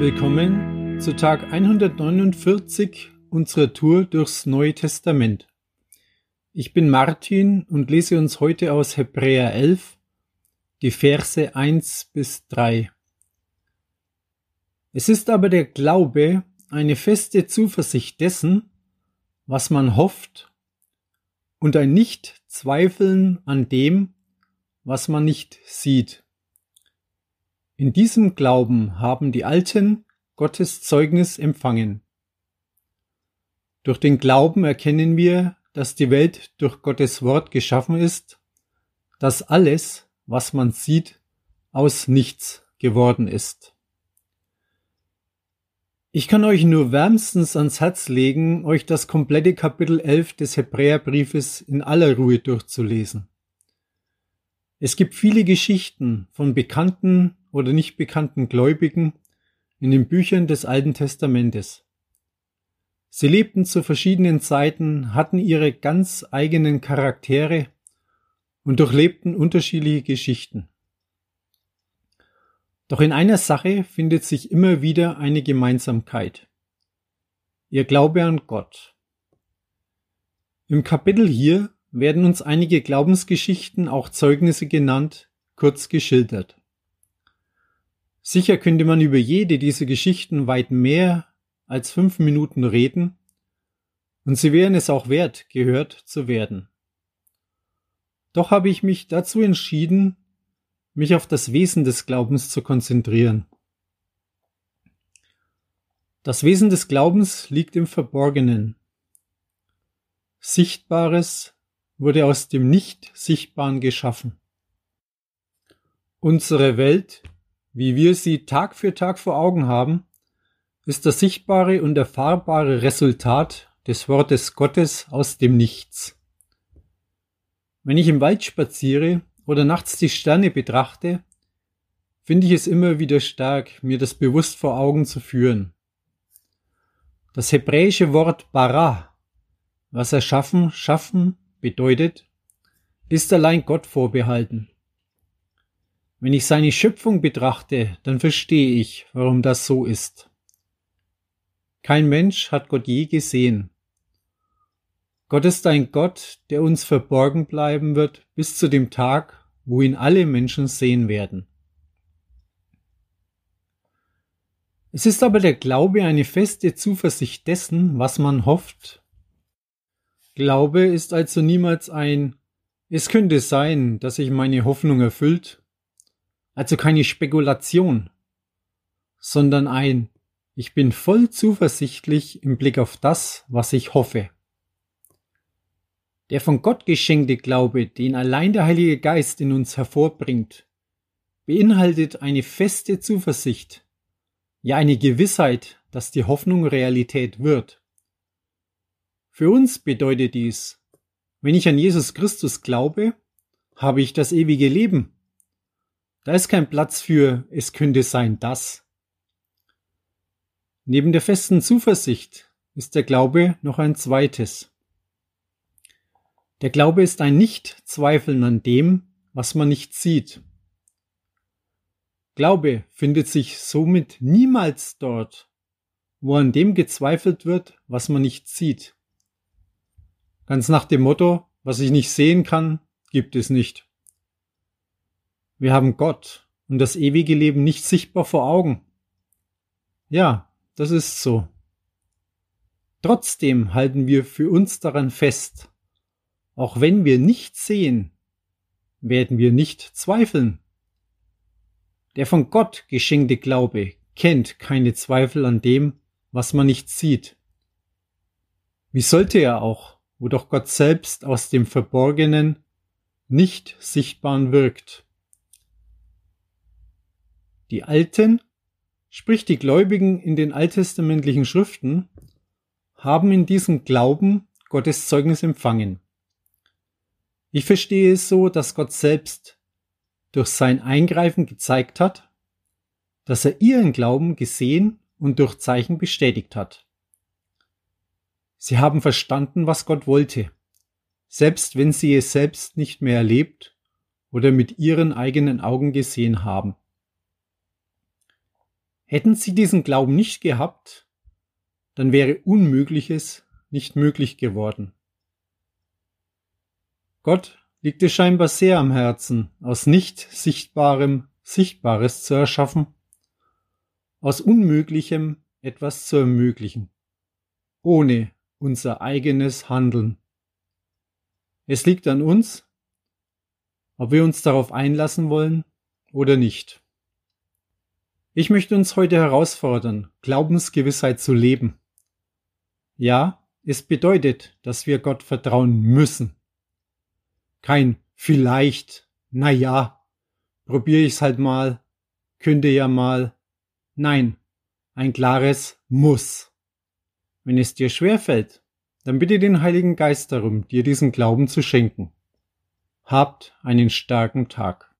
Willkommen zu Tag 149 unserer Tour durchs Neue Testament. Ich bin Martin und lese uns heute aus Hebräer 11 die Verse 1 bis 3. Es ist aber der Glaube eine feste Zuversicht dessen, was man hofft, und ein Nicht-Zweifeln an dem, was man nicht sieht. In diesem Glauben haben die Alten Gottes Zeugnis empfangen. Durch den Glauben erkennen wir, dass die Welt durch Gottes Wort geschaffen ist, dass alles, was man sieht, aus nichts geworden ist. Ich kann euch nur wärmstens ans Herz legen, euch das komplette Kapitel 11 des Hebräerbriefes in aller Ruhe durchzulesen. Es gibt viele Geschichten von bekannten oder nicht bekannten Gläubigen in den Büchern des Alten Testamentes. Sie lebten zu verschiedenen Zeiten, hatten ihre ganz eigenen Charaktere und durchlebten unterschiedliche Geschichten. Doch in einer Sache findet sich immer wieder eine Gemeinsamkeit. Ihr Glaube an Gott. Im Kapitel hier werden uns einige Glaubensgeschichten, auch Zeugnisse genannt, kurz geschildert. Sicher könnte man über jede dieser Geschichten weit mehr als fünf Minuten reden, und sie wären es auch wert, gehört zu werden. Doch habe ich mich dazu entschieden, mich auf das Wesen des Glaubens zu konzentrieren. Das Wesen des Glaubens liegt im Verborgenen. Sichtbares wurde aus dem Nicht-Sichtbaren geschaffen. Unsere Welt wie wir sie Tag für Tag vor Augen haben, ist das sichtbare und erfahrbare Resultat des Wortes Gottes aus dem Nichts. Wenn ich im Wald spaziere oder nachts die Sterne betrachte, finde ich es immer wieder stark, mir das bewusst vor Augen zu führen. Das hebräische Wort bara, was erschaffen, schaffen bedeutet, ist allein Gott vorbehalten. Wenn ich seine Schöpfung betrachte, dann verstehe ich, warum das so ist. Kein Mensch hat Gott je gesehen. Gott ist ein Gott, der uns verborgen bleiben wird bis zu dem Tag, wo ihn alle Menschen sehen werden. Es ist aber der Glaube eine feste Zuversicht dessen, was man hofft. Glaube ist also niemals ein Es könnte sein, dass sich meine Hoffnung erfüllt also keine Spekulation, sondern ein Ich bin voll zuversichtlich im Blick auf das, was ich hoffe. Der von Gott geschenkte Glaube, den allein der Heilige Geist in uns hervorbringt, beinhaltet eine feste Zuversicht, ja eine Gewissheit, dass die Hoffnung Realität wird. Für uns bedeutet dies, wenn ich an Jesus Christus glaube, habe ich das ewige Leben da ist kein Platz für es könnte sein das. Neben der festen Zuversicht ist der Glaube noch ein zweites. Der Glaube ist ein Nicht-Zweifeln an dem, was man nicht sieht. Glaube findet sich somit niemals dort, wo an dem gezweifelt wird, was man nicht sieht. Ganz nach dem Motto, was ich nicht sehen kann, gibt es nicht. Wir haben Gott und das ewige Leben nicht sichtbar vor Augen. Ja, das ist so. Trotzdem halten wir für uns daran fest. Auch wenn wir nicht sehen, werden wir nicht zweifeln. Der von Gott geschenkte Glaube kennt keine Zweifel an dem, was man nicht sieht. Wie sollte er auch, wo doch Gott selbst aus dem Verborgenen nicht Sichtbaren wirkt? Die Alten, sprich die Gläubigen in den alttestamentlichen Schriften, haben in diesem Glauben Gottes Zeugnis empfangen. Ich verstehe es so, dass Gott selbst durch sein Eingreifen gezeigt hat, dass er ihren Glauben gesehen und durch Zeichen bestätigt hat. Sie haben verstanden, was Gott wollte, selbst wenn sie es selbst nicht mehr erlebt oder mit ihren eigenen Augen gesehen haben. Hätten sie diesen Glauben nicht gehabt, dann wäre Unmögliches nicht möglich geworden. Gott liegt es scheinbar sehr am Herzen, aus nicht Sichtbarem Sichtbares zu erschaffen, aus Unmöglichem etwas zu ermöglichen, ohne unser eigenes Handeln. Es liegt an uns, ob wir uns darauf einlassen wollen oder nicht. Ich möchte uns heute herausfordern, Glaubensgewissheit zu leben. Ja, es bedeutet, dass wir Gott vertrauen müssen. Kein vielleicht, na ja, probiere ich's halt mal, könnte ja mal. Nein, ein klares Muss. Wenn es dir schwer fällt, dann bitte den Heiligen Geist darum, dir diesen Glauben zu schenken. Habt einen starken Tag.